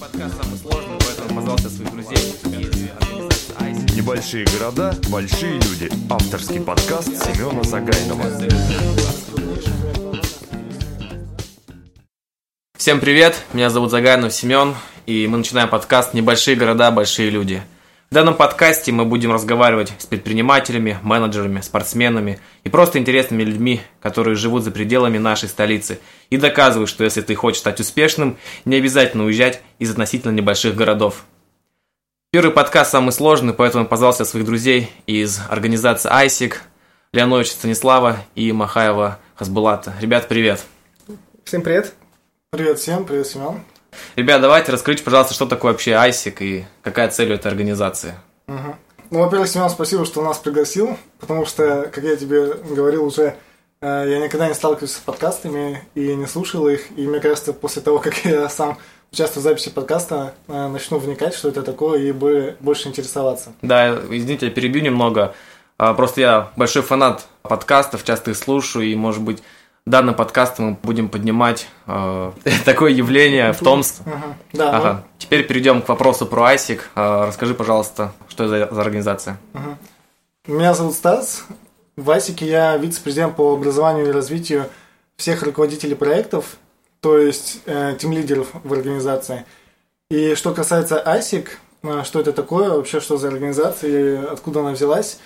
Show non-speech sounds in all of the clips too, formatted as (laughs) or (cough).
Подкаст самый сложный, поэтому позвался своих друзей из ICE. Небольшие города, большие люди. Авторский подкаст Семена Загайнова. Всем привет, меня зовут Загайнов Семен, и мы начинаем подкаст «Небольшие города, большие люди». В данном подкасте мы будем разговаривать с предпринимателями, менеджерами, спортсменами и просто интересными людьми, которые живут за пределами нашей столицы и доказывают, что если ты хочешь стать успешным, не обязательно уезжать из относительно небольших городов. Первый подкаст самый сложный, поэтому я позвался своих друзей из организации ISIC, Леоновича Станислава и Махаева Хасбулата. Ребят, привет! Всем привет. Привет всем, привет, Семен. Ребят, давайте расскажите, пожалуйста, что такое вообще ISIC и какая цель у этой организации. Угу. Ну, во-первых, Семен, спасибо, что нас пригласил, потому что, как я тебе говорил уже, э, я никогда не сталкивался с подкастами и не слушал их, и мне кажется, после того, как я сам участвую в записи подкаста, э, начну вникать, что это такое, и больше интересоваться. Да, извините, я перебью немного. А, Просто я большой фанат подкастов, часто их слушаю, и, может быть, данным подкастом мы будем поднимать э, (laughs) такое явление в Томск. Ага. Да, Ага. Теперь перейдем к вопросу про ISIC. А, Расскажи, пожалуйста, что это за, за организация? ну, меня зовут Стас. В Асике я вице-президент по образованию и развитию всех руководителей проектов, то есть э, тим-лидеров в организации. И что касается ASIC, э, что это такое, вообще что за организация и откуда она взялась.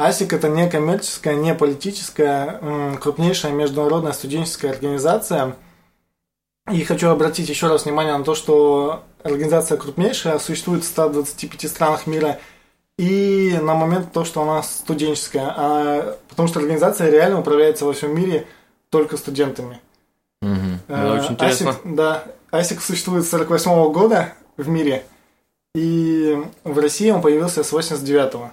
ASIC это не коммерческая, не политическая, крупнейшая международная студенческая организация. И хочу обратить еще раз внимание на то, что организация крупнейшая, существует в 125 странах мира, и на момент то, что она студенческая, а, потому что организация реально управляется во всем мире только студентами. Э, Это очень интересно. ASIC, да, ASIC существует с 48 года в мире, и в России он появился с 89-го.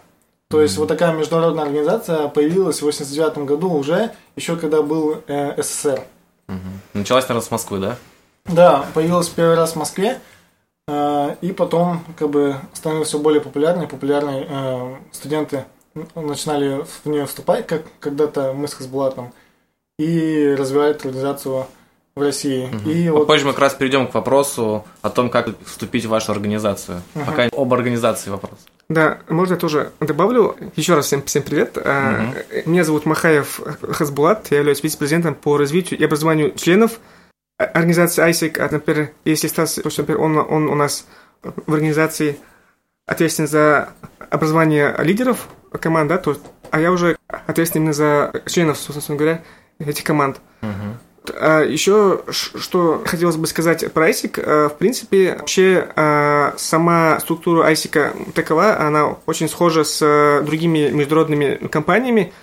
То есть вот такая международная организация появилась в 89 году уже, еще когда был э, СССР. Мгм. Началась, наверное, с Москвы, да? Да, появилась первый раз в Москве, э, и потом как бы становилась все более популярной. Популярные э, студенты начинали в нее вступать, как когда-то мы с Хасбулатом, и развивать организацию в России. И вот Попозже мы как раз перейдем к вопросу о том, как вступить в вашу организацию. Пока об организации вопрос. Да, можно я тоже добавлю. Еще раз всем, всем привет. А, Меня зовут Махаев Хасбулат. Я являюсь вице-президентом по развитию и образованию членов организации ISIC. А, например, если Стас, то, например, он, он у нас в организации ответственен за образование лидеров команд, да, то, а я уже ответственен именно за членов, собственно говоря, этих команд. А еще что хотелось бы сказать про ISIC. а, В принципе, вообще а, сама структура ISIC такова, она очень схожа с а, другими международными компаниями.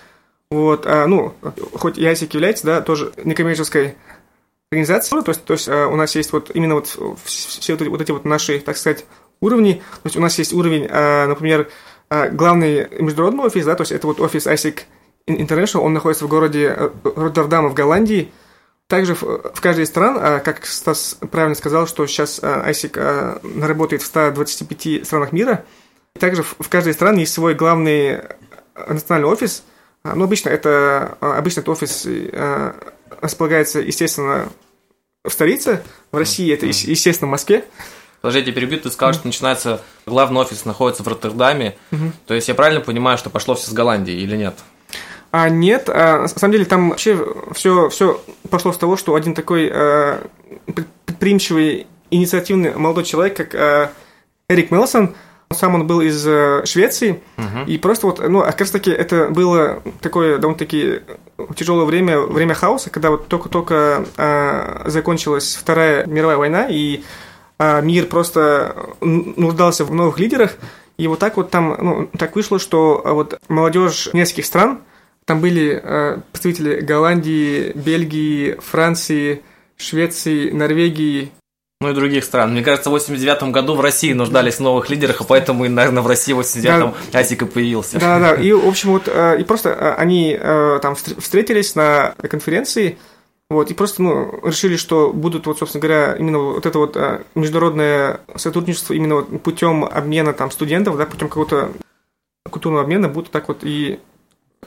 Вот, ну, хоть и ISIC является, да, тоже некоммерческой организацией, то есть, то есть у нас есть вот именно вот все вот эти, вот эти вот наши, так сказать, уровни. То есть у нас есть уровень, например, главный международный офис, да, то есть это вот офис ISIC International, он находится в городе э, Роттердама в Голландии. Также в, в каждой из стран, а, как Стас правильно сказал, что сейчас а, ISIC а, работает в 125 странах мира. Также в, в каждой стране есть свой главный национальный офис. Ну, обычно это, обычно этот офис располагается, естественно, в столице. В России это, ес- естественно, в Москве. Подожди, я тебя перебью, ты сказал, что начинается, главный офис находится в Роттердаме. То есть я правильно понимаю, что пошло все с Голландии или нет? А нет, а, на самом деле там вообще все, все пошло с того, что один такой а, пред- предприимчивый, инициативный молодой человек, как а, Эрик Мелсон, сам он был из а, Швеции, и просто вот, ну, как раз таки это было такое довольно-таки тяжелое время, время хаоса, когда вот только-только а, закончилась Вторая мировая война, и а, мир просто нуждался в новых лидерах, и вот так вот там, ну, так вышло, что а, вот молодежь нескольких стран, там были э, представители Голландии, Бельгии, Франции, Швеции, Норвегии. Ну и других стран. Мне кажется, в 89 году в России нуждались в новых лидерах, а поэтому, наверное, в России в 89-м Асик и появился. Да, да. И, в общем, вот, э, и просто э, они э, там встр- встретились на конференции, вот, и просто, ну, решили, что будут, вот, собственно говоря, именно вот это вот международное сотрудничество именно вот путем обмена там студентов, да, путем какого-то культурного обмена будут так вот и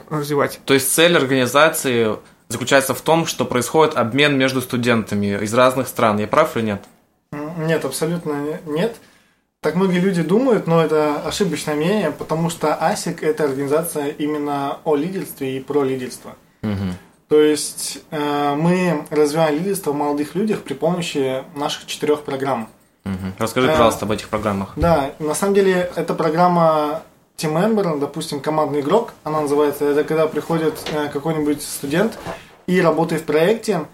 развивать. То есть цель организации заключается в том, что происходит обмен между студентами из разных стран. Я прав или нет? Нет, абсолютно нет. Так многие люди думают, но это ошибочное мнение, потому что АСИК – это организация именно о лидерстве и про лидерство. Мгм. То есть э, мы развиваем лидерство в молодых людях при помощи наших четырех программ. Мгм. Расскажи, Э, пожалуйста, об этих программах. Да, на самом деле это программа Member, допустим, командный игрок, она называется. Это когда приходит э, какой-нибудь студент и работает в проекте,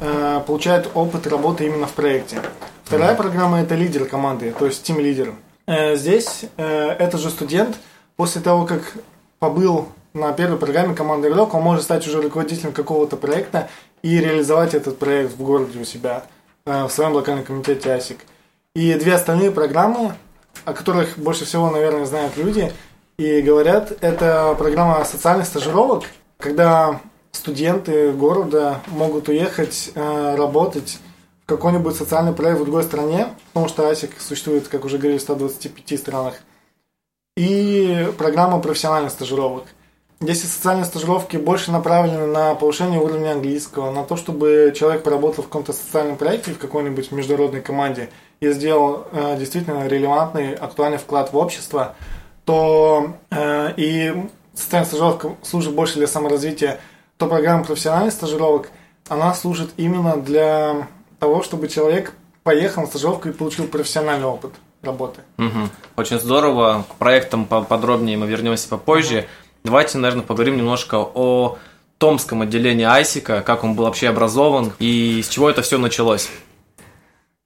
э, получает опыт работы именно в проекте. Вторая программа это лидер команды, то есть Team лидер. Здесь э, этот же студент после того, как побыл на первой программе команды игрок, он может стать уже руководителем какого-то проекта и реализовать этот проект в городе у себя, э, в своем локальном комитете АСИК. И две остальные программы, о которых больше всего, наверное, знают люди и говорят, это программа социальных стажировок, когда студенты города могут уехать э, работать в какой-нибудь социальный проект в другой стране, потому что АСИК существует, как уже говорили, в 125 странах. И программа профессиональных стажировок. Здесь социальные стажировки больше направлены на повышение уровня английского, на то, чтобы человек поработал в каком-то социальном проекте, в какой-нибудь международной команде и сделал э, действительно релевантный, актуальный вклад в общество, то э, и социальная стажировка служит больше для саморазвития, то программа профессиональных стажировок, она служит именно для того, чтобы человек поехал на стажировку и получил профессиональный опыт работы. Мгм. Очень здорово. К проектам подробнее мы вернемся попозже. Давайте, наверное, поговорим немножко о Томском отделении Айсика, как он был вообще образован и с чего это все началось.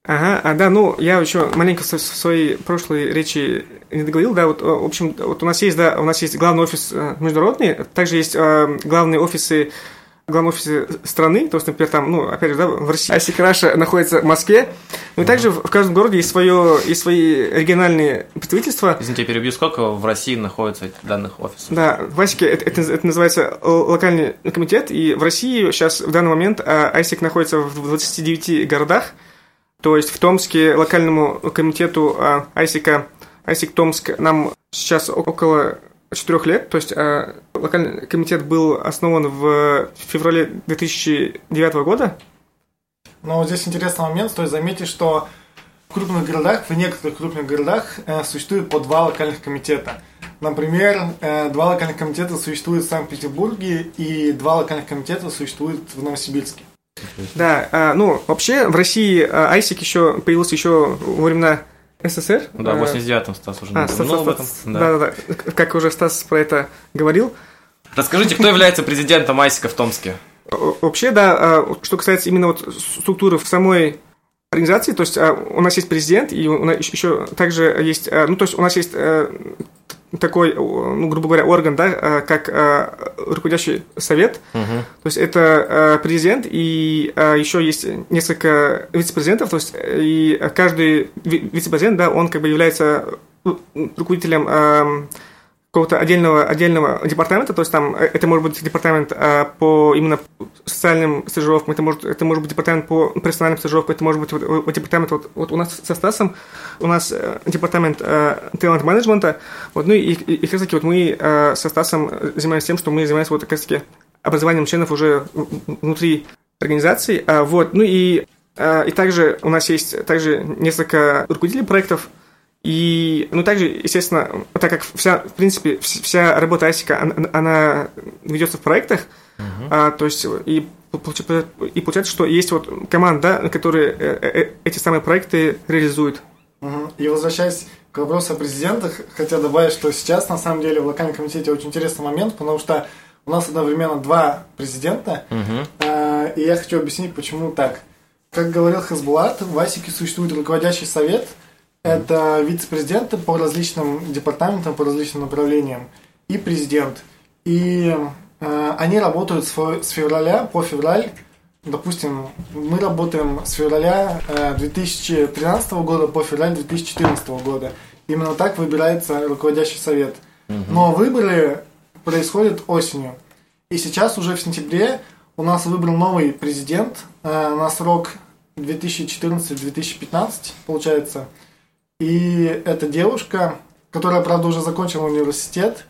Ага, а, да, ну, я еще маленько в своей прошлой речи не договорил, да, вот, в общем, вот у нас есть, да, у нас есть главный офис э, международный, также есть э, главные офисы главные офисы страны, то есть, например, там, ну, опять же, да, в России, AIESEC Russia находится в Москве, ну и также в в каждом городе есть, свое, есть свои региональные представительства, Извините, я перебью, сколько в России находится данных офисов? да, в AIESEC е это, это- это называется локальный комитет, и в России сейчас в данный момент а, AIESEC находится в 29 городах, то есть в Томске локальному комитету а, Айсика, Айсик Томск нам сейчас около четырех лет, то есть а, локальный комитет был основан в феврале 2009 года, Но здесь интересный момент, стоит заметить, что в крупных городах, в некоторых крупных городах э, существует по два локальных комитета. Например, э, два локальных комитета существуют в Санкт-Петербурге и два локальных комитета существуют в Новосибирске. Да, а, ну, вообще в России а, Айсик еще появился еще во времена СССР. Да, в А, 89-м Стас уже А, Стас, упомянул об Стас, этом. да. Да. да, да, Как уже Стас про это говорил. Расскажите, кто является президентом Айсика в Томске? Вообще, да, а, что касается именно вот структуры в самой организации, то есть а, у нас есть президент, и у нас еще также есть, а, ну, то есть у нас есть э, такой, ну, грубо говоря, орган, да, а, как а, руководящий совет, Мгм. то есть это э, президент, и э, еще есть несколько вице-президентов, то есть э, и каждый ви- вице-президент, да, он как бы является э, руководителем эм, какого-то отдельного, отдельного департамента, то есть там э, это может быть департамент э, по именно социальным стажировкам, это может, это может быть департамент по профессиональным стажировкам, это может быть вот, вот департамент, вот, вот у нас со Стасом, у нас э, департамент э, талант-менеджмента, вот, ну и, и, и как раз таки вот мы э, со Стасом занимаемся тем, что мы занимаемся вот как раз таки образованием членов уже внутри организации, а, вот, ну и, а, и также у нас есть также несколько руководителей проектов, и, ну, также, естественно, так как вся, в принципе, вс- вся работа Асика, она, она ведется в проектах, а, то есть, и, и получается, что есть вот команда, которая э, э, эти самые проекты реализует. Мгм. И возвращаясь к вопросу о президентах, хотел добавить, что сейчас на самом деле в локальном комитете очень интересный момент, потому что у нас одновременно два президента, Мгм. э, и я хочу объяснить, почему так. Как говорил Хасбулат, в АСИКе существует руководящий совет, это вице-президенты по различным департаментам, по различным направлениям, и президент. И э, они работают с с февраля по февраль Допустим, мы работаем с февраля э, 2013 года по февраль 2014 года. Именно так выбирается руководящий совет. Но выборы происходят осенью. И сейчас уже в сентябре у нас выбрал новый президент э, на срок 2014-2015, получается. И это девушка, которая, правда, уже закончила университет,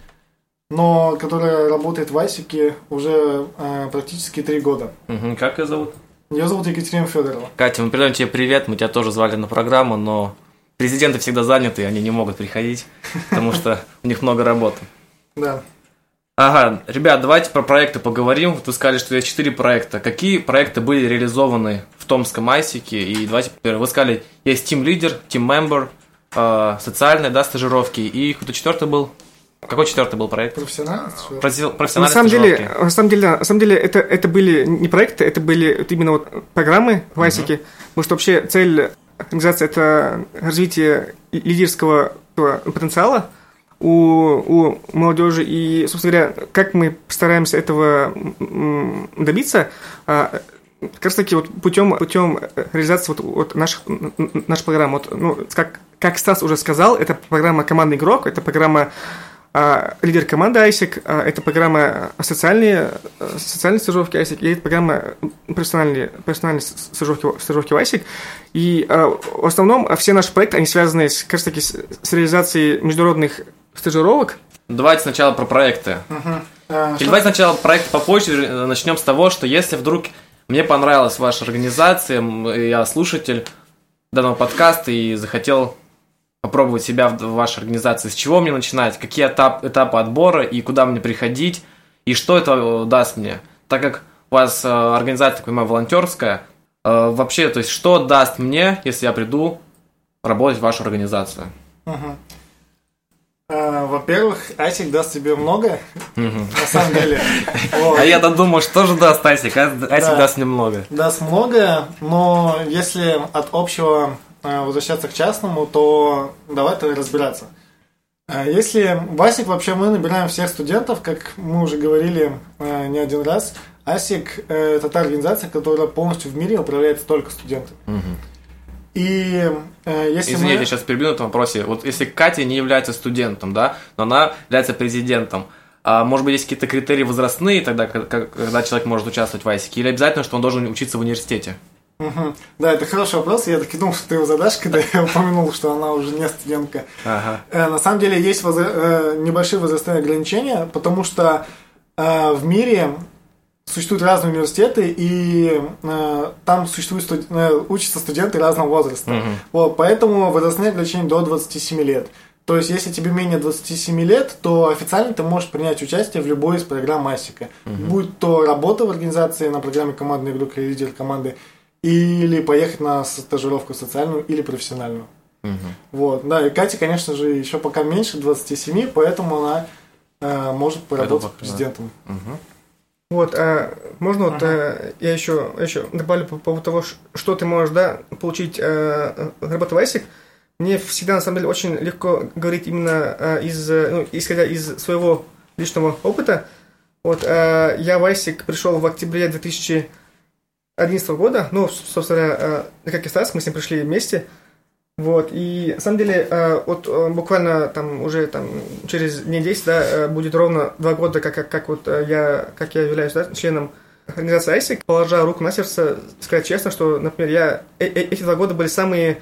но которая работает в Айсике уже э, практически три года. Мгм. Как ее зовут? Меня зовут Екатерина Федорова. Катя, мы передаем тебе привет, мы тебя тоже звали на программу, но президенты всегда заняты, они не могут приходить, потому что у них много работы. Да. Ага, ребят, давайте про проекты поговорим. Вы сказали, что есть четыре проекта. Какие проекты были реализованы в Томском Айсике? И давайте, вы сказали, есть Team Leader, Team Member, э, социальные, да, стажировки, и кто-то четвертый был? Какой четвертый был проект? Профессионально? Профи- На Профессиональные самом деле, стажировки. на самом деле, на самом деле, это, это были не проекты, это были вот именно вот программы в Айсике, потому что вообще цель организации это развитие лидерского потенциала у, у молодежи. И, собственно говоря, как мы стараемся этого добиться, а, как раз таки вот путем, путем реализации вот, вот наших, нашей программы. Вот, ну, как, как Стас уже сказал, это программа «Командный игрок», это программа а, лидер команды ISIC, а, это программа социальные, э, социальные стажировки ISIC, и это программа профессиональные, профессиональные стажировки, стажировки в ISIC. И а, в основном все наши проекты, они связаны с, как раз таки с, с реализацией международных стажировок. Давайте сначала про проекты. А, Или давайте сначала проект по почте э, начнем с того, что если вдруг мне понравилась ваша организация, я слушатель данного подкаста и захотел попробовать себя в вашей организации, с чего мне начинать, какие этап, этапы отбора и куда мне приходить, и что это э, даст мне. Так как у вас э, организация, так понимаю, волонтерская, э, вообще, то есть, что даст мне, если я приду работать в вашу организацию? Во-первых, AIESEC даст тебе много, на самом деле. (laughs) А я-то думал, что же даст AIESEC, AIESEC Да. даст мне много. Даст много, но если от общего возвращаться к частному, то давайте разбираться. Э, Если в Асик вообще мы набираем всех студентов, как мы уже говорили э, не один раз, Асик э, это та организация, которая полностью в мире управляется только студентами. И э, если Извините, мы... я сейчас перебью на этом вопросе. Вот если Катя не является студентом, да, но она является президентом, а может быть, есть какие-то критерии возрастные тогда, когда человек может участвовать в Айсике? Или обязательно, что он должен учиться в университете? Мгм. Да, это хороший вопрос. Я так и думал, что ты его задашь, когда я упомянул, что она уже не студентка. Ага. Э, На самом деле есть возра- э, небольшие возрастные ограничения, потому что э, в мире существуют разные университеты, и э, там существуют студ- э, учатся студенты разного возраста. Вот, поэтому возрастные ограничения до 27 лет. То есть, если тебе менее 27 лет, то официально ты можешь принять участие в любой из программ Масика. Будь то работа в организации на программе командный игрок или лидер команды, или поехать на стажировку социальную или профессиональную. Вот, да, и Катя, конечно же, еще пока меньше 27, поэтому она э, может поработать пока, да. президентом. Вот, а можно вот э, я еще, еще добавлю по поводу того, что ты можешь, да, получить э, работу в ISIC. Мне всегда, на самом деле, очень легко говорить именно э, из, ну, исходя из своего личного опыта. Вот, э, я в ISIC пришел в октябре 2011 года, ну, собственно, говоря, э, как и Стас, мы с ним пришли вместе. Вот, и на самом деле, э, вот э, буквально там уже там через дней 10, да, будет ровно два года, как, как, как вот я, как я являюсь да, членом организации ISIC, положа руку на сердце, сказать честно, что, например, я, э- э- эти два года были самые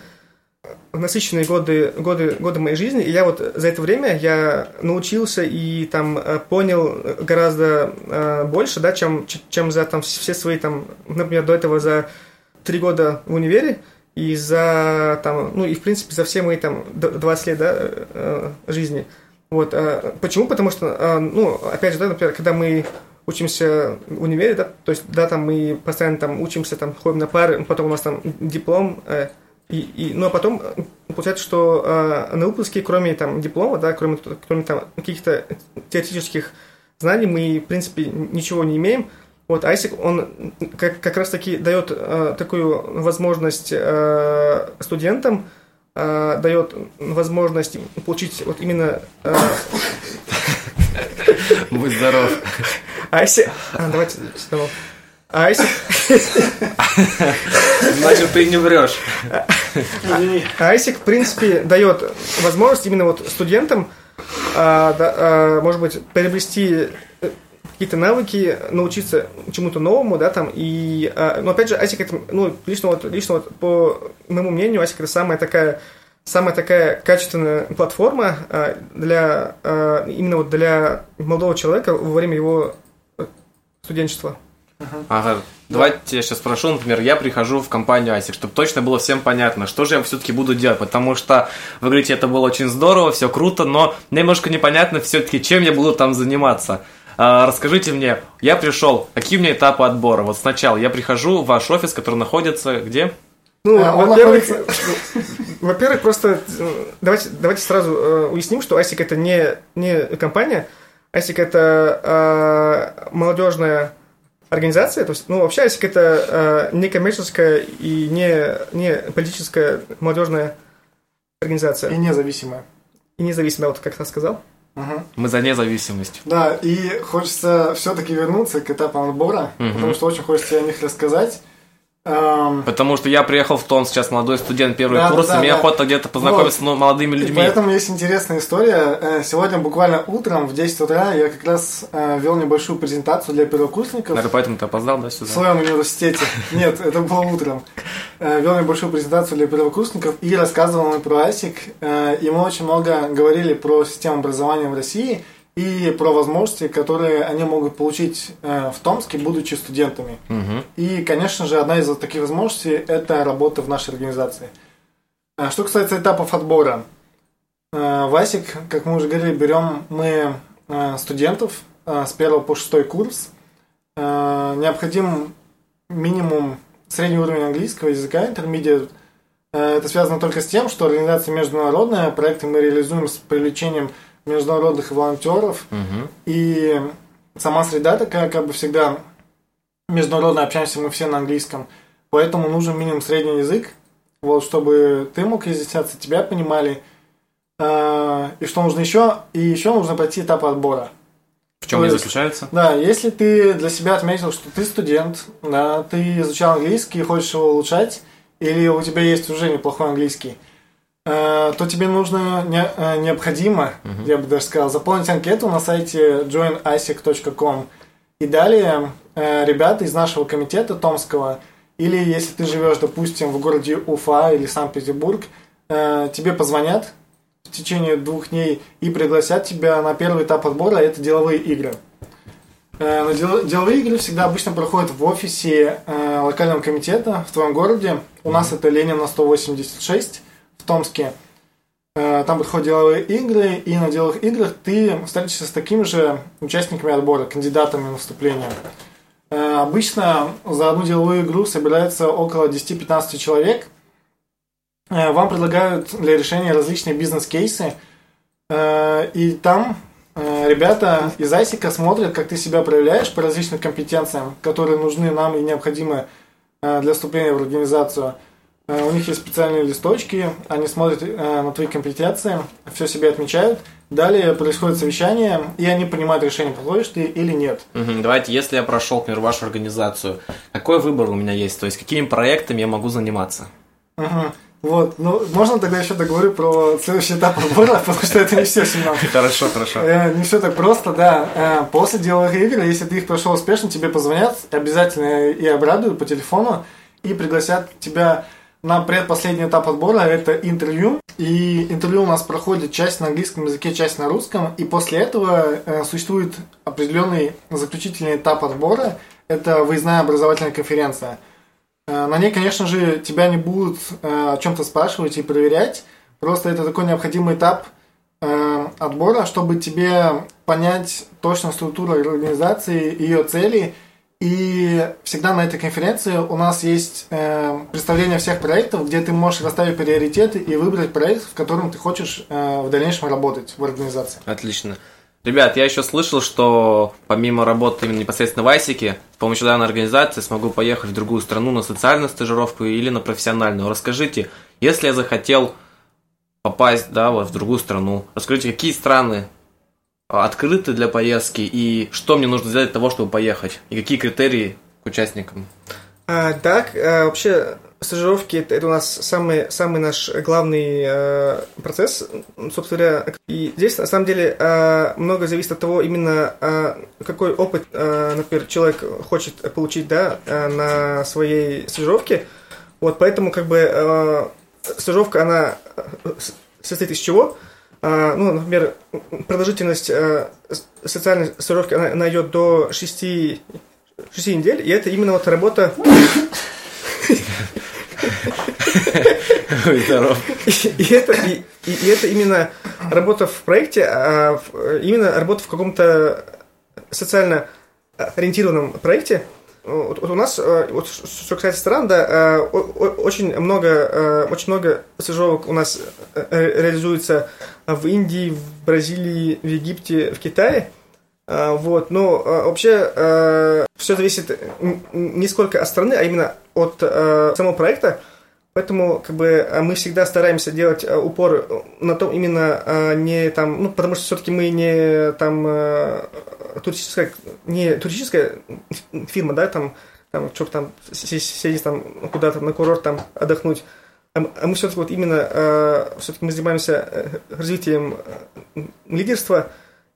насыщенные годы, годы, годы моей жизни, и я вот за это время я научился и там э, понял гораздо э, больше, да, чем, чем за там все свои там, например, до этого за три года в универе, и за там, ну и в принципе за все мои там д- 20 лет, да, э, жизни. Вот, э, почему? Потому что, э, ну, опять же, да, например, когда мы учимся в универе, да, то есть, да, там мы постоянно там учимся, там ходим на пары, потом у нас там диплом, э, и, и, ну, а потом получается, что э, на выпуске, кроме там диплома, да, кроме, кроме там каких-то теоретических знаний, мы, в принципе, ничего не имеем. Вот ISIC, он как, как раз-таки дает э, такую возможность э, студентам, э, дает возможность получить вот именно э, Будь здоров. ISIC... А, давайте снова. ISIC, Значит, ты не врешь. ISIC, в принципе, дает возможность именно вот студентам, а, а, может быть, приобрести э, какие-то навыки, научиться чему-то новому, да, там, и, а, но опять же, ISIC это, ну, лично вот, лично вот по моему мнению, ISIC это самая такая, самая такая качественная платформа а, для, а, именно вот для молодого человека во время его студенчества. Ага. Давайте я сейчас спрошу, например, я прихожу в компанию ASIC, чтобы точно было всем понятно, что же я все-таки буду делать, потому что вы говорите, это было очень здорово, все круто, но немножко непонятно все-таки, чем я буду там заниматься. А, расскажите мне, я пришел, какие у меня этапы отбора? Вот сначала я прихожу в ваш офис, который находится где? Ну, А, во-первых, находится- (laughs) во-первых, просто э, давайте, давайте сразу э, уясним, что ASIC это не, не компания, ASIC это э, молодежная организация, то есть, ну, вообще ASIC это э, не коммерческая и не, не политическая молодежная организация. И независимая. И независимая, вот как я сказал. Мгм. Мы за независимость. Да, и хочется все-таки вернуться к этапам отбора, Мгм. потому что очень хочется о них рассказать. Эм, Потому что я приехал в Томск, сейчас молодой студент, первый Да, курс, да, и мне да. охота где-то познакомиться с ну, молодыми И людьми. поэтому есть интересная история. Э, Сегодня буквально утром в 10 утра я как раз э, вел небольшую презентацию для первокурсников Наверное, поэтому ты опоздал, да, в сюда? своем университете. (laughs) Нет, это было утром. Э, Вел небольшую презентацию для первокурсников и рассказывал им про ASIC. И мы очень много говорили про систему образования в России и про возможности, которые они могут получить э, в Томске, будучи студентами. Мгм. И, конечно же, одна из таких возможностей – это работа в нашей организации. А Что касается этапов отбора. Э, В ASIC, как мы уже говорили, берем мы э, студентов с 1 по 6 курс. Необходим минимум средний уровень английского языка, intermediate. Это связано только с тем, что организация международная, проекты мы реализуем с привлечением международных волонтеров, Мгм. и сама среда такая, как бы всегда международно общаемся мы все на английском. Поэтому нужен минимум средний язык, вот, чтобы ты мог изъясняться, тебя понимали. А, И что нужно еще? И еще нужно пройти этап отбора. В чем они заключаются? Да, если ты для себя отметил, что ты студент, да, ты изучал английский и хочешь его улучшать, или у тебя есть уже неплохой английский, э, то тебе нужно, не- э, необходимо, я бы даже сказал, заполнить анкету на сайте joinasic.com. И далее э, ребята из нашего комитета Томского, или если ты живешь, допустим, в городе Уфа или Санкт-Петербург, э, тебе позвонят в течение двух дней и пригласят тебя на первый этап отбора, это деловые игры. Э, но дел- деловые игры всегда обычно проходят в офисе э, локального комитета в твоем городе. У нас это Ленина 186 в Томске. Э, Там проходят деловые игры, и на деловых играх ты встретишься с такими же участниками отбора, кандидатами на вступление. Э, Обычно за одну деловую игру собирается около 10-15 человек. Э, Вам предлагают для решения различные бизнес-кейсы. И там ребята из Айсика смотрят, как ты себя проявляешь по различным компетенциям, которые нужны нам и необходимы для вступления в организацию. Э, У них есть специальные листочки, они смотрят э, на твои компетенции, все себе отмечают. Далее происходит совещание, и они принимают решение, подходишь ты или нет. Мгм. Давайте, если я прошел, например, вашу организацию, какой выбор у меня есть? То есть, какими проектами я могу заниматься? Мгм. Вот, ну, можно тогда еще договорю про следующий этап отбора, (laughs) потому что это не все, Семен. Хорошо, хорошо. Э, Не все так просто, да. После деловых игр, если ты их прошел успешно, тебе позвонят обязательно и обрадуют по телефону и пригласят тебя на предпоследний этап отбора, это интервью. И интервью у нас проходит часть на английском языке, часть на русском. И после этого э, существует определенный заключительный этап отбора. Это выездная образовательная конференция. Э, На ней, конечно же, тебя не будут э, о чем-то спрашивать и проверять. Просто это такой необходимый этап э, отбора, чтобы тебе понять точно структуру организации, ее цели. И всегда на этой конференции у нас есть э, представление всех проектов, где ты можешь расставить приоритеты и выбрать проект, в котором ты хочешь э, в дальнейшем работать в организации. Отлично. Ребят, я еще слышал, что помимо работы именно непосредственно в Айсике, с помощью данной организации смогу поехать в другую страну на социальную стажировку или на профессиональную. Расскажите, если я захотел попасть, да, вот в другую страну, расскажите, какие страны открыты для поездки и что мне нужно сделать для того, чтобы поехать, и какие критерии к участникам. А, так, а, вообще, стажировки это, это у нас самый, самый наш главный э, процесс, собственно говоря. И здесь, на самом деле, э, много зависит от того, именно э, какой опыт, э, например, человек хочет получить да, э, на своей стажировке. Вот, поэтому, как бы, э, стажировка, она э, состоит из чего? А, ну, например, продолжительность э, социальной стажировки, она, она идет до 6 6 недель, и это именно вот работа... И это, и, и это именно работа в проекте, а именно работа в каком-то социально ориентированном проекте. Вот, вот у нас, э, вот, что касается стран, да, э, очень много, э, очень много стажировок у нас реализуется в Индии, в Бразилии, в Египте, в Китае. Вот, но вообще все зависит не сколько от страны, а именно от самого проекта. Поэтому как бы мы всегда стараемся делать упор на том именно не там, ну потому что все-таки мы не там туристическая, не туристическая фирма, да, там, там, чтобы там сидеть там куда-то на курорт там отдохнуть, а, а мы все-таки вот именно, э, все-таки мы занимаемся э, развитием э, лидерства,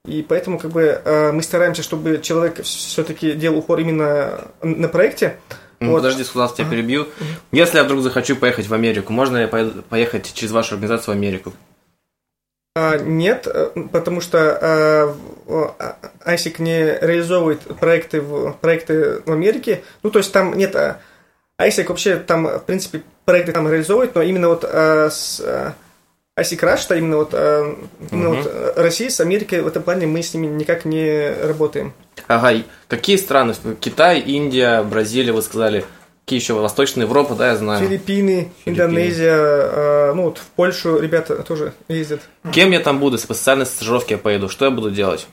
и поэтому как бы э, мы стараемся, чтобы человек все-таки делал упор именно на проекте. Вот. Подожди, сказал, тебя перебью. Если я вдруг захочу поехать в Америку, можно я поехать через вашу организацию в Америку? А, нет, э, потому что ISIC а, не реализовывает проекты в, проекты в Америке. Ну, то есть там нет... ISIC вообще там, в принципе, проекты там реализовывает, но именно вот с ISIC Rush, именно вот, именно угу. вот Россия с Америкой в этом плане мы с ними никак не работаем. Ага, какие страны? Китай, Индия, Бразилия, вы сказали – Какие еще? Восточная Европа, да, я знаю. Филиппины, Филиппины. Индонезия, э, ну вот в Польшу ребята тоже ездят. Кем я там буду, если по социальной стажировке я поеду? Что я буду делать?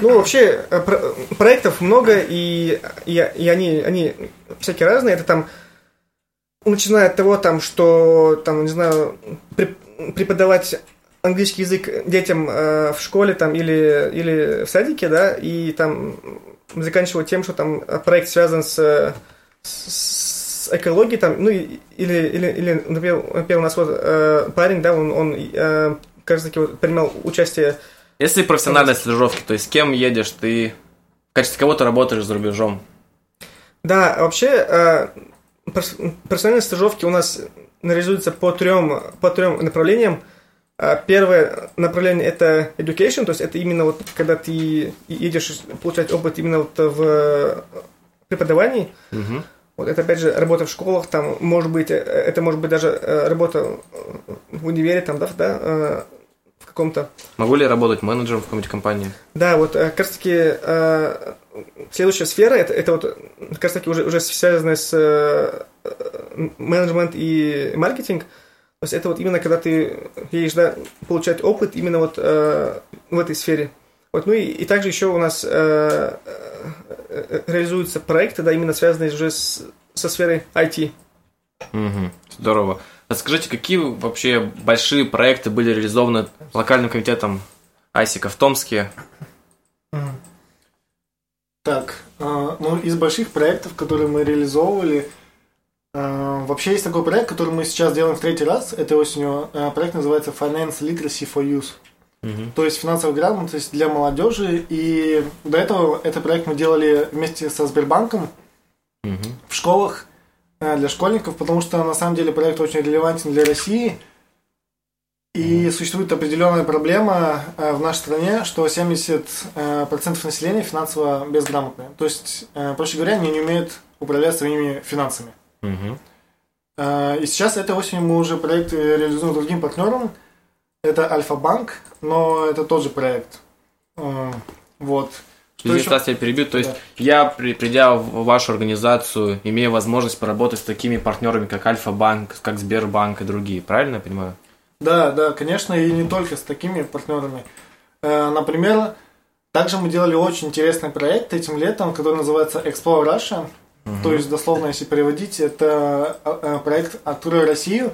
Ну, вообще, э, про проектов много, и, и, и они, они всякие разные. Это там, начиная от того, там, что, там, не знаю, преподавать английский язык детям э, в школе там, или, или в садике, да, и там заканчивая тем, что там проект связан с, с экологии там, ну, или, или, или например, например у нас вот э, парень, да, он, он э, кажется, вот, принимал участие... Если профессиональные стажировки, то есть с кем едешь, ты в качестве кого то работаешь за рубежом? Да, вообще э, профессиональные стажировки у нас реализуются по трем, по трем направлениям. Э, первое направление это education, то есть это именно вот когда ты едешь получать опыт именно вот в преподавании. Угу. Вот это, опять же, работа в школах, там, может быть, э, это может быть даже э, работа в универе, там, да, да э, в каком-то... Могу ли я работать менеджером в какой-нибудь компании? Да, вот как раз таки следующая сфера, это, это вот как раз таки уже, уже связанная с менеджмент и маркетинг. То есть это вот именно когда ты едешь, да, получать опыт именно вот в этой сфере. Вот, ну и, и также еще у нас э, э, реализуются проекты, да, именно связанные уже с, со сферой IT. Угу, здорово. Расскажите, какие вообще большие проекты были реализованы локальным комитетом Айсика в Томске? Так, э, ну из больших проектов, которые мы реализовывали, э, вообще есть такой проект, который мы сейчас делаем в третий раз этой осенью. Э, проект называется Finance Literacy for Youth. Угу. То есть финансовая грамотность для молодежи. И до этого этот проект мы делали вместе со Сбербанком угу. в школах э, для школьников, потому что на самом деле проект очень релевантен для России. И угу. существует определенная проблема э, в нашей стране, что 70% э, населения финансово безграмотные. То есть, проще говоря, они не умеют управлять своими финансами. Угу. И сейчас этой осенью мы уже проект реализуем другим партнером – это Альфа-банк, но это тот же проект. Вот. Что Здесь, Стас, я перебью. То есть, да. я, придя в вашу организацию, имею возможность поработать с такими партнерами, как Альфа-банк, как Сбербанк и другие. Правильно я понимаю? Да, да, конечно, и не только с такими партнерами. Э, например, также мы делали очень интересный проект этим летом, который называется Explore Russia. Угу. То есть, дословно, если переводить, это э, э, проект «Открой Россию»,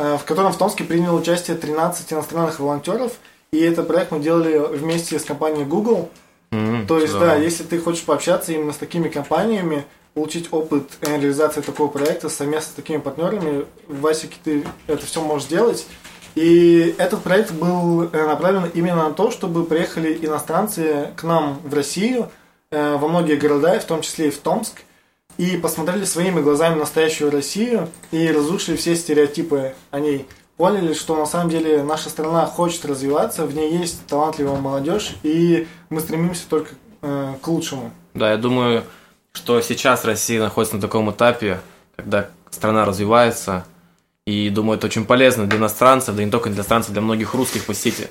Э, в котором в Томске приняло участие 13 иностранных волонтеров. И этот проект мы делали вместе с компанией Google. Mm-hmm, То есть, да. да, если ты хочешь пообщаться именно с такими компаниями, получить опыт реализации такого проекта совместно с такими партнерами, в Васике ты это все можешь сделать. И этот проект был направлен именно на то, чтобы приехали иностранцы к нам в Россию, во многие города, в том числе и в Томск, и посмотрели своими глазами настоящую Россию и разрушили все стереотипы о ней. Поняли, что на самом деле наша страна хочет развиваться, в ней есть талантливая молодежь, и мы стремимся только э, к лучшему. Да, я думаю, что сейчас Россия находится на таком этапе, когда страна развивается, и думаю, это очень полезно для иностранцев, да и не только для иностранцев, для многих русских посетить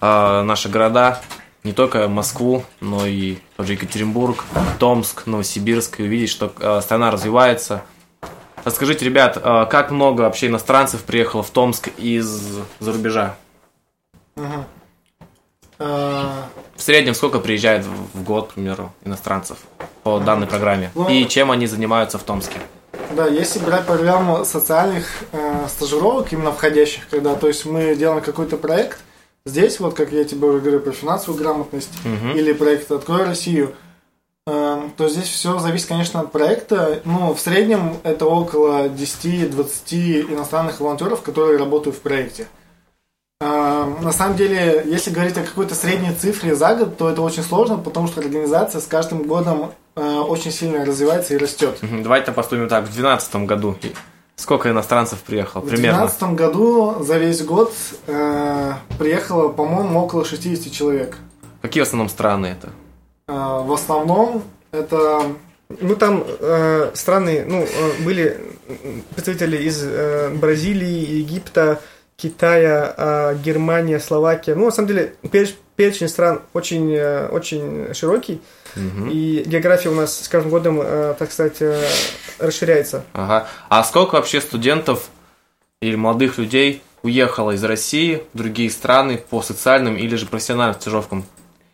э, наши города, не только Москву, но и тот же Екатеринбург, Томск, Новосибирск, и увидеть, что э, страна развивается. Расскажите, ребят, э, как много вообще иностранцев приехало в Томск из-за рубежа? Мгм. А, В среднем сколько приезжает в в год, к примеру, иностранцев по данной программе? Ну, И чем они занимаются в Томске? Да, если брать программу социальных э, стажировок, именно входящих, когда, то есть мы делаем какой-то проект, здесь, вот как я тебе уже говорю про финансовую грамотность, Мгм. или проект «Открой Россию», э, то здесь все зависит, конечно, от проекта. Ну, в среднем это около 10-20 иностранных волонтеров, которые работают в проекте. Э, На самом деле, если говорить о какой-то средней цифре за год, то это очень сложно, потому что организация с каждым годом э, очень сильно развивается и растет. Давайте поступим так. В 2012 году сколько иностранцев приехало? В Примерно. 2012 году за весь год э, приехало, по-моему, около 60 человек. Какие в основном страны это? Э, в основном это Ну, там э, страны, ну, э, были представители из э, Бразилии, Египта, Китая, э, Германия, Словакия. Ну, на самом деле, переч- перечень стран очень, э, очень широкий, и география у нас с каждым годом, э, так сказать, э, расширяется. Ага. А сколько вообще студентов или молодых людей уехало из России в другие страны по социальным или же профессиональным стажировкам?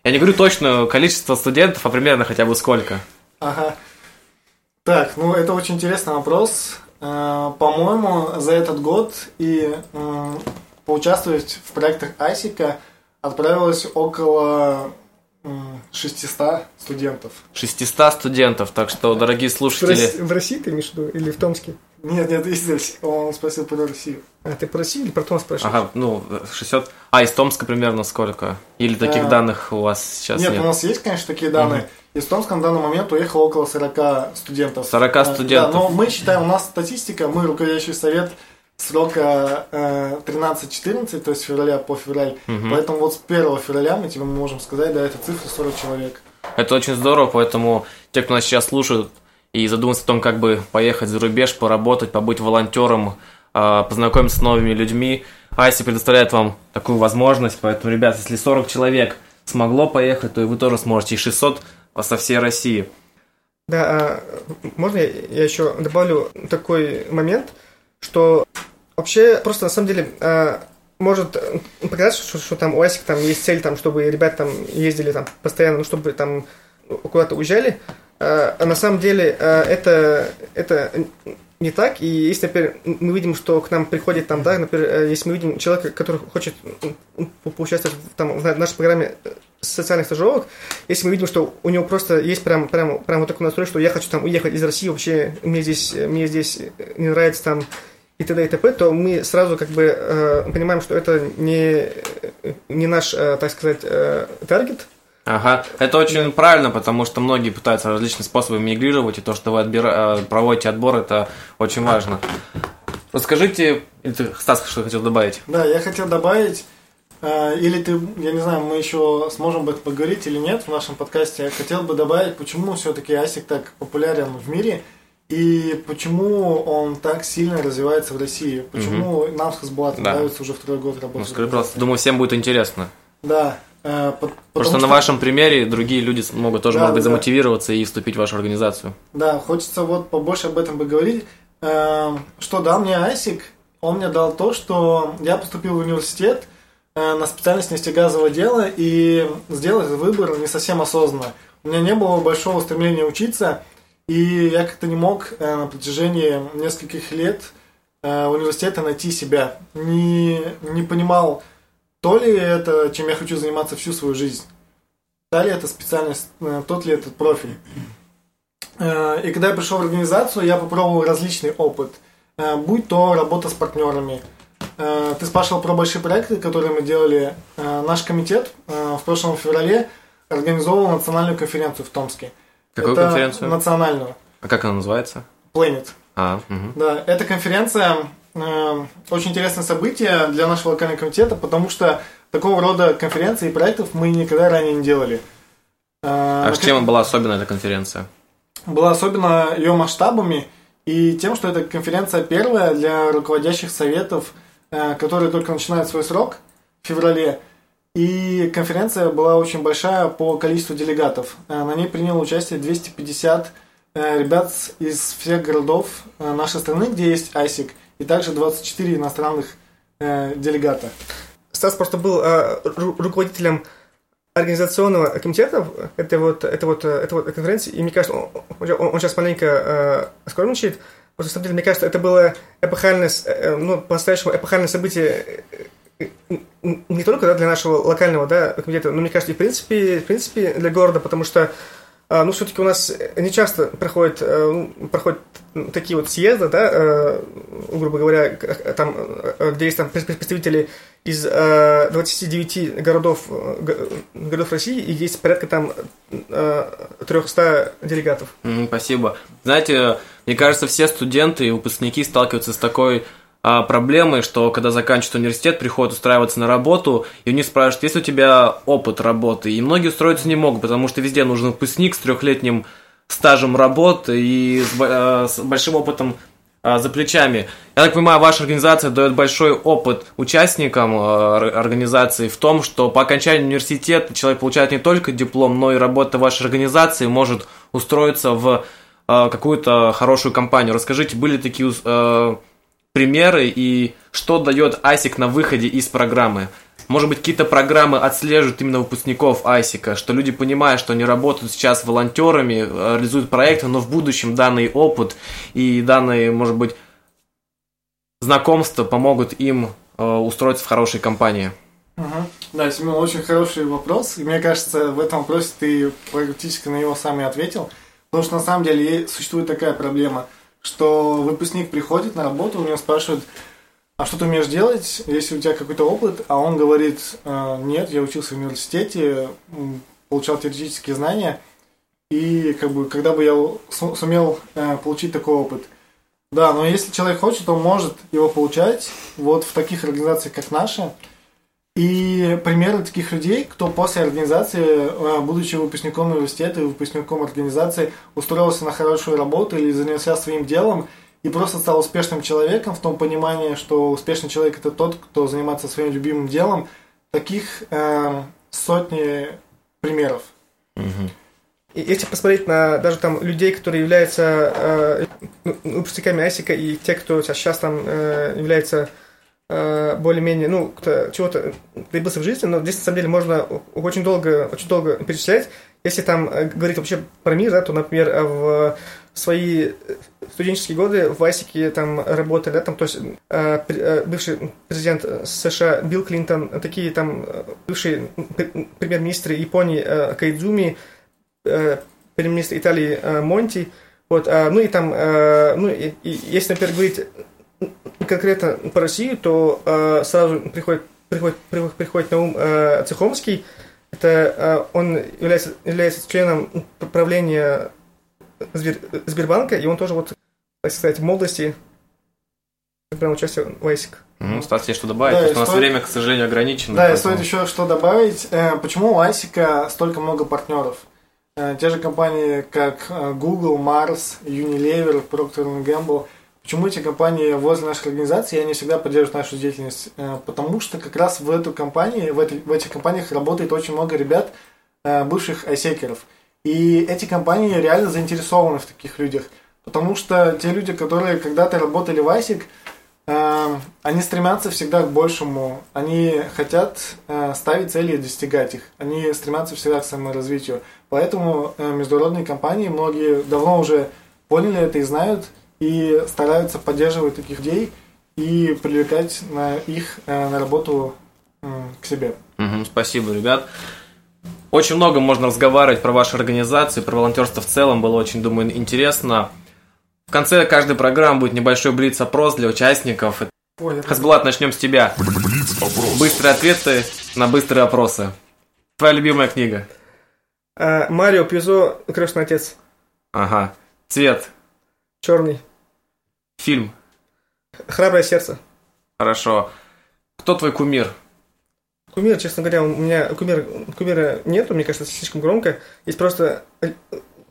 Я не говорю точное количество студентов, а примерно хотя бы сколько. Ага. Так, ну это очень интересный вопрос. Э, По-моему, за этот год и поучаствовать в проектах Айсика отправилось около 600 студентов. 600 студентов, так что, дорогие В, слушатели, в России ты имеешь в виду? Или в Томске? Нет, нет, здесь он спросил про Россию. А, ты по России или про Том спрашиваешь? ага, ну, 600... А, из Томска примерно сколько? Или таких А, данных у вас сейчас нет, нет? у нас есть, конечно, такие данные. Из Томска на данный момент уехало около 40 студентов. 40 Э, студентов. Да, но мы считаем, у нас статистика, мы руководящий совет срока э, 13-14, то есть февраля по февраль. Поэтому вот с 1 февраля мы тебе можем сказать, да, это цифра 40 человек. Это очень здорово, поэтому те, кто нас сейчас слушают и задумываются о том, как бы поехать за рубеж, поработать, побыть волонтером, а, познакомиться с новыми людьми, Айси предоставляет вам такую возможность, поэтому, ребят, если 40 человек смогло поехать, то и вы тоже сможете, и 600 со всей России. Да, а, можно я еще добавлю такой момент, что вообще просто на самом деле а, может показаться, что, что там у Асик там есть цель, там, чтобы ребята там ездили там постоянно, ну, чтобы там куда-то уезжали. А, а на самом деле а, это, это не так. И если, например, мы видим, что к нам приходит там, да, например, э, если мы видим человека, который хочет поучаствовать там, в на- нашей программе э, социальных стажировок, если мы видим, что у него просто есть прям, прям, прям вот такой настрой, что я хочу там уехать из России, вообще мне здесь, мне здесь не нравится там и т.д. и т.п., то мы сразу как бы э, понимаем, что это не, не наш, э, так сказать, э, таргет, Ага, это очень правильно, потому что многие пытаются различные способы мигрировать, и то, что вы отбира- э, проводите отбор, это очень важно. Расскажите, или ты, Стас, что хотел добавить? Да, я хотел добавить, э, или ты, я не знаю, мы еще сможем об этом поговорить или нет в нашем подкасте, я хотел бы добавить, почему все-таки Асик так популярен в мире, и почему он так сильно развивается в России, почему нам с Хасбулатом Да. нравится уже второй год Ну, работать. скажи, пожалуйста, думаю, всем будет интересно. Да. э, по- Просто на что- вашем примере другие люди могут тоже, Да, может быть, да. замотивироваться и вступить в вашу организацию. Да, хочется вот побольше об этом поговорить. Эм, Что дал мне Айсик? Он мне дал то, что я поступил в университет э, на специальность нефтегазового дела и сделал этот выбор не совсем осознанно. У меня не было большого стремления учиться, и я как-то не мог э, на протяжении нескольких лет э, университета найти себя. Не, не понимал, то ли это, чем я хочу заниматься всю свою жизнь, та ли это специальность, э, тот ли этот профиль. И когда я пришел в организацию, я попробовал различный опыт. Будь то работа с партнерами. Ты спрашивал про большие проекты, которые мы делали. Наш комитет в прошлом феврале организовал национальную конференцию в Томске. Какую Это конференцию? Национальную. А как она называется? Planet. А, мгм. Да, эта конференция э, очень интересное событие для нашего локального комитета, потому что такого рода конференций и проектов мы никогда ранее не делали. Э, А с чем была особенна эта конференция? была особенно ее масштабами и тем, что это конференция первая для руководящих советов, э, которые только начинают свой срок в феврале. И конференция была очень большая по количеству делегатов. Э, на ней приняло участие 250 э, ребят из всех городов нашей страны, где есть ISIC, и также 24 иностранных делегата. Стас просто был руководителем организационного комитета это вот, это вот, это вот конференции, и мне кажется, он, он, он сейчас маленько э, скромничает, что, на самом деле, мне кажется, это было эпохальное, э, ну, по-настоящему эпохальное событие э, не только да, для нашего локального да, комитета, но, мне кажется, и в принципе, в принципе для города, потому что а, ну, все-таки у нас не часто проходят, э, ну, проходят такие вот съезды, да, э, грубо говоря, там, э, где есть там представители из 29 городов, городов России, и есть порядка там 300 делегатов. Спасибо. Знаете, мне кажется, все студенты и выпускники сталкиваются с такой проблемой, что когда заканчивают университет, приходят устраиваться на работу, и у них спрашивают, есть у тебя опыт работы. И многие устроиться не могут, потому что везде нужен выпускник с трехлетним стажем работы и с, э, с большим опытом э, за плечами. Я так понимаю, ваша организация дает большой опыт участникам э, организации в том, что по окончании университета человек получает не только диплом, но и работа вашей организации может устроиться в э, какую-то хорошую компанию. Расскажите, были такие э, примеры и что дает ASIC на выходе из программы. Может быть, какие-то программы отслеживают именно выпускников ASIC, что люди понимают, что они работают сейчас волонтерами, э, реализуют проекты, но в будущем данный опыт и данные, может быть, знакомства помогут им э, устроиться в хорошей компании. Угу. Да, Семен, очень хороший вопрос. И мне кажется, в этом вопросе ты практически на него сам и ответил. Потому что на самом деле существует такая проблема – что выпускник приходит на работу, у него спрашивают, а что ты умеешь делать, если у тебя какой-то опыт, а он говорит, «Э, нет, я учился в университете, получал теоретические знания, и как бы, когда бы я сумел э, получить такой опыт. Да, но если человек хочет, он может его получать вот в таких организациях, как наша, и примеры таких людей, кто после организации, э, будучи выпускником университета и выпускником организации, устроился на хорошую работу или занялся своим делом и просто стал успешным человеком в том понимании, что успешный человек это тот, кто занимается своим любимым делом. Таких э, сотни примеров. Угу. Если посмотреть на даже там людей, которые являются э, выпускниками Асика и те, кто сейчас там э, является более-менее, ну, чего-то добился в жизни, но здесь, на самом деле, можно очень долго, очень долго перечислять. Если там э, говорить вообще про мир, да, то, например, э, в свои студенческие годы в Вайсике там работали, да, там, то есть бывший президент США Билл Клинтон, такие там бывшие премьер-министры Японии Кайдзуми, премьер-министр Италии Монти, вот, ну и там, ну, и, и, если, например, говорить конкретно по России, то э, сразу приходит, приходит, приходит, приходит на ум э, Цехомский. Это э, он является, является членом правления Сбер, Сбербанка, и он тоже вот, так сказать, в молодости принял участие в ISIC. Ну, Стас, есть что добавить? Да, у нас время, к сожалению, ограничено. Да, поэтому... стоит еще что добавить. Э, почему у ISIC столько много партнеров? Э, те же компании, как э, Google, Mars, Unilever, Procter Gamble – Почему эти компании возле наших организаций, они всегда поддерживают нашу деятельность? Э, потому что как раз в эту компании, в, этой, в этих компаниях работает очень много ребят, э, бывших айсекеров. И эти компании реально заинтересованы в таких людях. Потому что те люди, которые когда-то работали в ISIC, э, они стремятся всегда к большему. Они хотят ставить цели и достигать их. Они стремятся всегда к саморазвитию. Поэтому международные компании, многие давно уже поняли это и знают, и стараются поддерживать таких людей и привлекать на их э, на работу к себе. Угу, спасибо, ребят. Очень много можно разговаривать про ваши организации, про волонтерство в целом. Было очень, думаю, интересно. В конце каждой программы будет небольшой блиц-опрос для участников. Ой, Хасбулат, начнем с тебя. Блиц-опрос. Быстрые ответы на быстрые опросы. Твоя любимая книга? А, Марио Пьюзо «Крестный отец». Ага. Цвет? Черный. Фильм. Храброе сердце. Хорошо. Кто твой кумир? Кумир, честно говоря, у меня кумир, кумира нету, мне кажется, слишком громко. Есть просто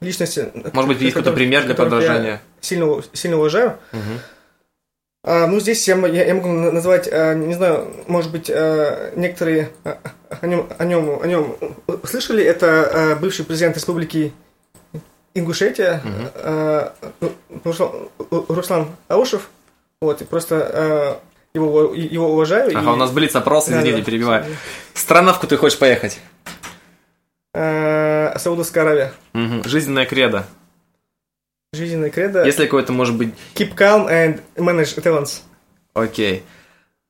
личности. Может быть, есть какой-то пример для подражания? Сильно, сильно уважаю. Мгм. А, ну, здесь я, я, я могу на- назвать, а, не знаю, может быть, а, некоторые а, о нем, о нем, о нем слышали. Это а, бывший президент республики Ингушетия а, Руслан, Руслан Аушев. Вот, и просто его, его уважаю. Ага, и- у нас блиц опрос, извини, да. не перебиваю. Страна, в которую ты хочешь поехать? А, Саудовская Аравия. Мгм. Жизненная кредо. Жизненная кредо. Если какой-то, может быть... Keep calm and manage talents. Окей.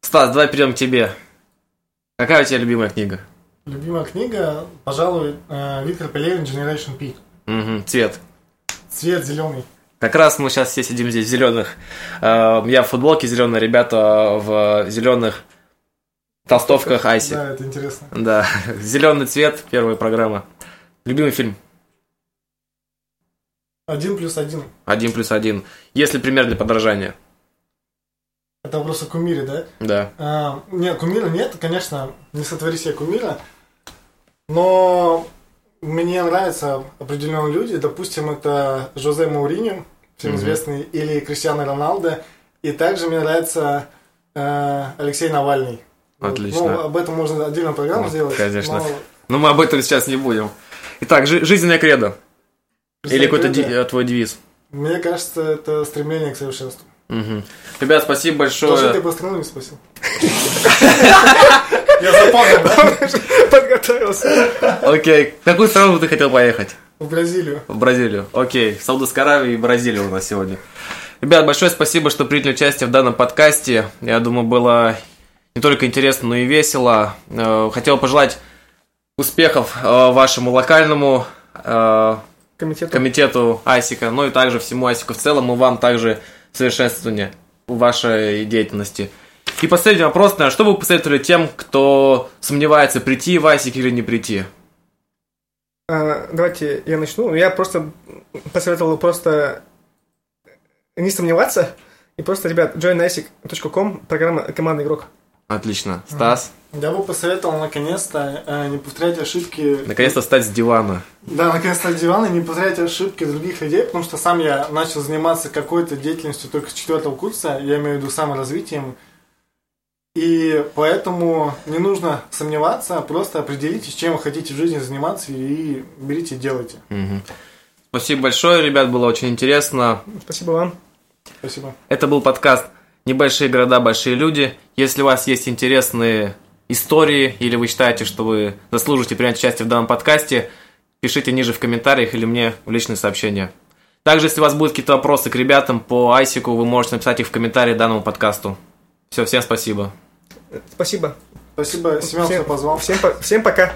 Стас, давай перейдем к тебе. Какая у тебя любимая книга? Любимая книга, пожалуй, э, Виктор Пелевин Generation P. Мгм, Цвет. Цвет зеленый. Как раз мы сейчас все сидим здесь в зеленых. Я в футболке зеленая, ребята в зеленых толстовках Айси. Да, это интересно. Да, (laughs) зеленый цвет, первая программа. Любимый фильм? Один плюс один. Один плюс один. Есть ли пример для подражания? Это вопрос о кумире, да? Да. А, нет, кумира нет, конечно, не сотвори себе кумира. Но мне нравятся определенные люди. Допустим, это Жозе Мауриньо, всем Мгм. известный, или Кристиано Роналдо. И также мне нравится э, Алексей Навальный. Вот. Отлично. Ну, об этом можно отдельно программу Ну, сделать. конечно. но Но мы об этом сейчас не будем. Итак, жи- жизненная кредо. Или какой-то ди- э, твой девиз. Мне кажется, это стремление к совершенству. Мгм. Ребят, спасибо Тоже ты большое. по страну не спросил. (laughs) Я запомнил? (laughs) Подготовился. Окей. В какую страну ты хотел поехать? В Бразилию. В Бразилию. Окей. Саудовская Аравия и Бразилия у нас сегодня. Ребят, большое спасибо, что приняли участие в данном подкасте. Я думаю, было не только интересно, но и весело. Э, Хотел пожелать успехов э, вашему локальному э, Комитет. комитету Асика, ну и также всему Асику в целом, и вам также совершенствования в вашей деятельности. И последний вопрос, наверное, что бы вы посоветовали тем, кто сомневается, прийти в Асик или не прийти? А, давайте я начну. Я просто посоветовал просто не сомневаться. И просто, ребят, joinasic.com, программа «Командный игрок». Отлично. Стас, Я бы посоветовал наконец-то э, не повторять ошибки. наконец-то встать с дивана. Да, наконец-то от дивана, не повторять ошибки других людей, потому что сам я начал заниматься какой-то деятельностью только с четвертого курса, я имею в виду саморазвитием. И поэтому не нужно сомневаться, просто определитесь, чем вы хотите в жизни заниматься и берите, делайте. Мгм. Спасибо большое, ребят, было очень интересно. Спасибо вам. Спасибо. Это был подкаст «Небольшие города, большие люди». Если у вас есть интересные истории или вы считаете, что вы заслужите принять участие в данном подкасте, пишите ниже в комментариях или мне в личные сообщения. Также, если у вас будут какие-то вопросы к ребятам по Айсику, вы можете написать их в комментарии данному подкасту. Все, всем спасибо. Спасибо. Спасибо, Семен, Всем- что позвал. Всем, всем пока.